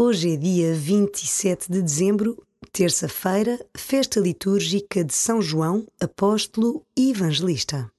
Hoje é dia 27 de dezembro, terça-feira, festa litúrgica de São João, apóstolo e evangelista.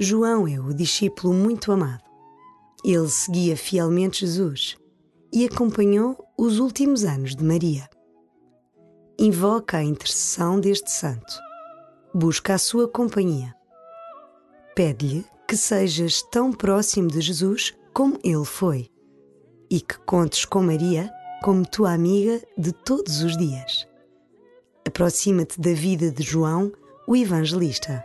João é o discípulo muito amado. Ele seguia fielmente Jesus e acompanhou os últimos anos de Maria. Invoca a intercessão deste santo. Busca a sua companhia. Pede-lhe que sejas tão próximo de Jesus como ele foi e que contes com Maria como tua amiga de todos os dias. Aproxima-te da vida de João, o evangelista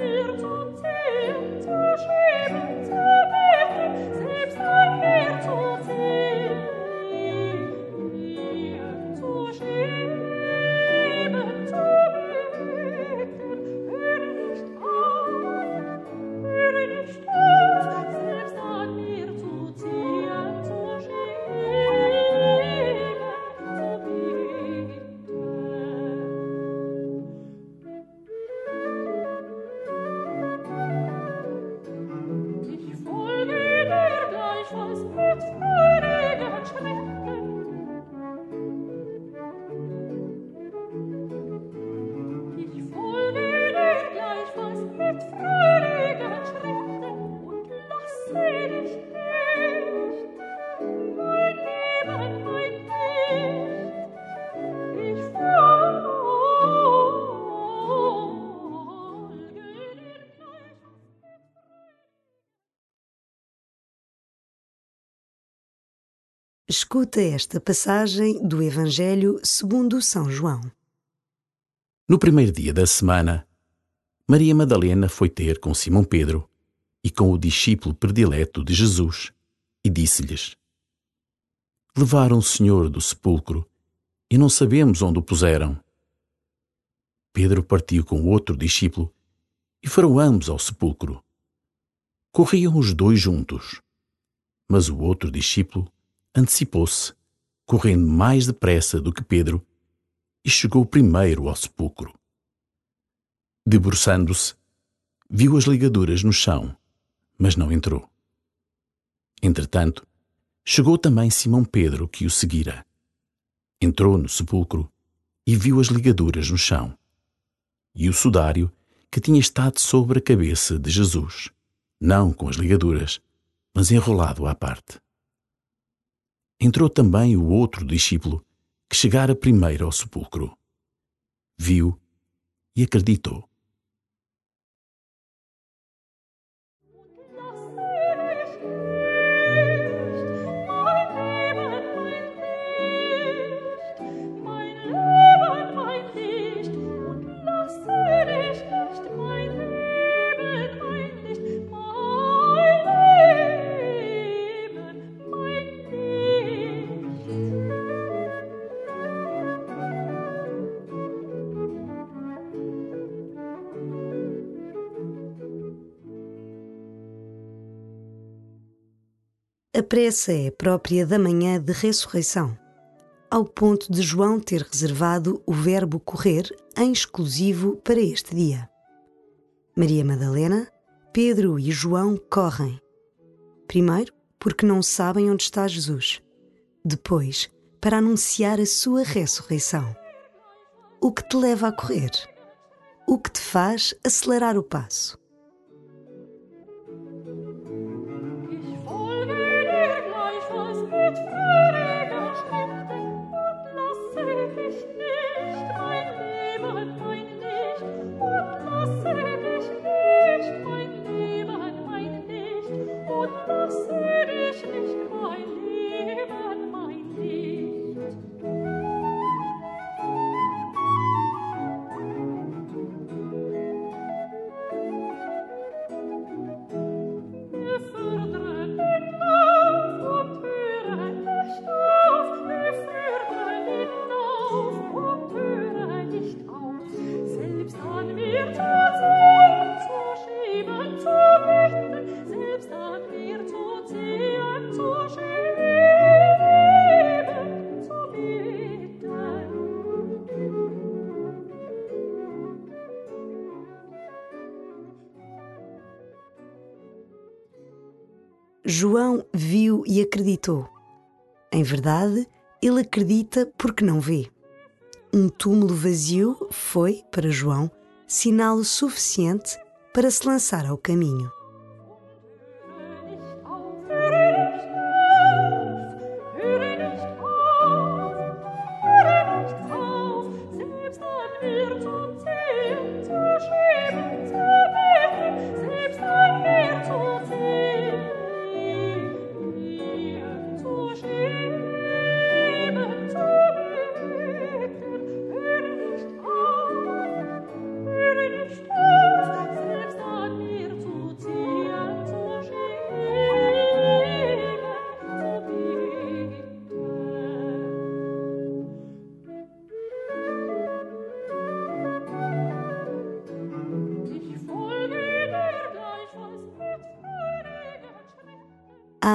mir zum Escuta esta passagem do Evangelho segundo São João. No primeiro dia da semana, Maria Madalena foi ter com Simão Pedro e com o discípulo predileto de Jesus e disse-lhes: Levaram o Senhor do sepulcro e não sabemos onde o puseram. Pedro partiu com outro discípulo e foram ambos ao sepulcro. Corriam os dois juntos, mas o outro discípulo antecipou-se, correndo mais depressa do que Pedro, e chegou primeiro ao sepulcro. Debruçando-se, viu as ligaduras no chão, mas não entrou. Entretanto, chegou também Simão Pedro, que o seguira. Entrou no sepulcro e viu as ligaduras no chão, e o sudário que tinha estado sobre a cabeça de Jesus, não com as ligaduras, mas enrolado à parte entrou também o outro discípulo, que chegara primeiro ao sepulcro. Viu e acreditou. Pressa é própria da manhã de ressurreição, ao ponto de João ter reservado o verbo correr em exclusivo para este dia. Maria Madalena, Pedro e João correm. Primeiro, porque não sabem onde está Jesus. Depois, para anunciar a sua ressurreição. O que te leva a correr? O que te faz acelerar o passo? João viu e acreditou. Em verdade, ele acredita porque não vê. Um túmulo vazio foi, para João, sinal suficiente para se lançar ao caminho.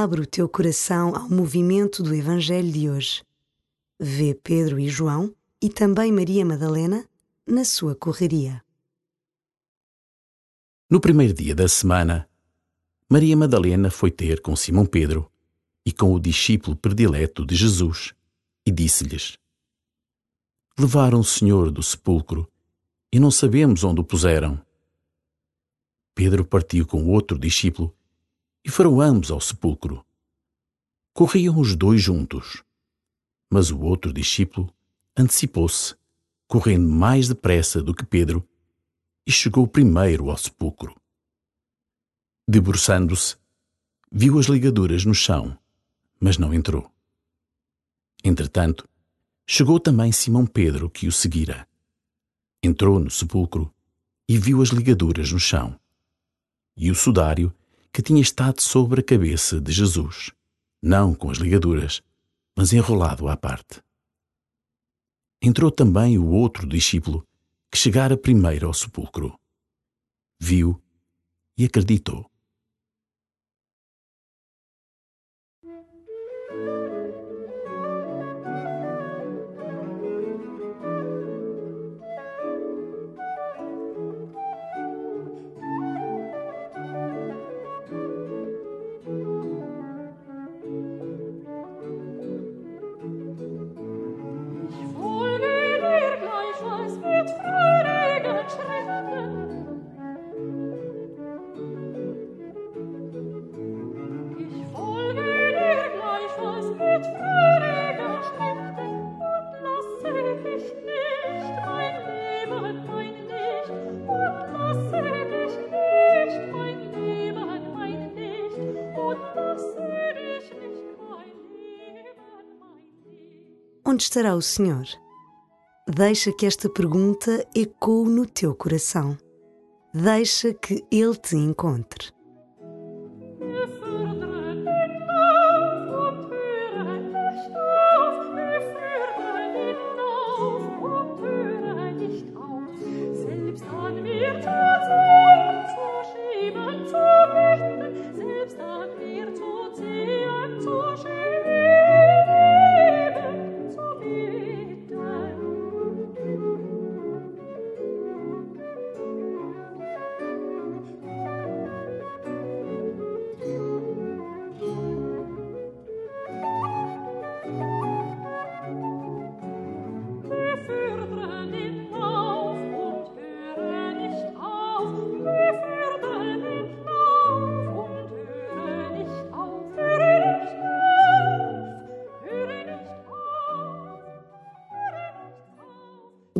Abre o teu coração ao movimento do Evangelho de hoje. Vê Pedro e João e também Maria Madalena na sua correria. No primeiro dia da semana, Maria Madalena foi ter com Simão Pedro e com o discípulo predileto de Jesus e disse-lhes: Levaram o Senhor do sepulcro e não sabemos onde o puseram. Pedro partiu com outro discípulo e foram ambos ao sepulcro. Corriam os dois juntos, mas o outro discípulo antecipou-se, correndo mais depressa do que Pedro, e chegou primeiro ao sepulcro. Debruçando-se, viu as ligaduras no chão, mas não entrou. Entretanto, chegou também Simão Pedro, que o seguira. Entrou no sepulcro e viu as ligaduras no chão, e o sudário que tinha estado sobre a cabeça de Jesus, não com as ligaduras, mas enrolado à parte. Entrou também o outro discípulo, que chegara primeiro ao sepulcro. Viu e acreditou. Onde estará o Senhor? Deixa que esta pergunta ecoe no teu coração. Deixa que Ele te encontre.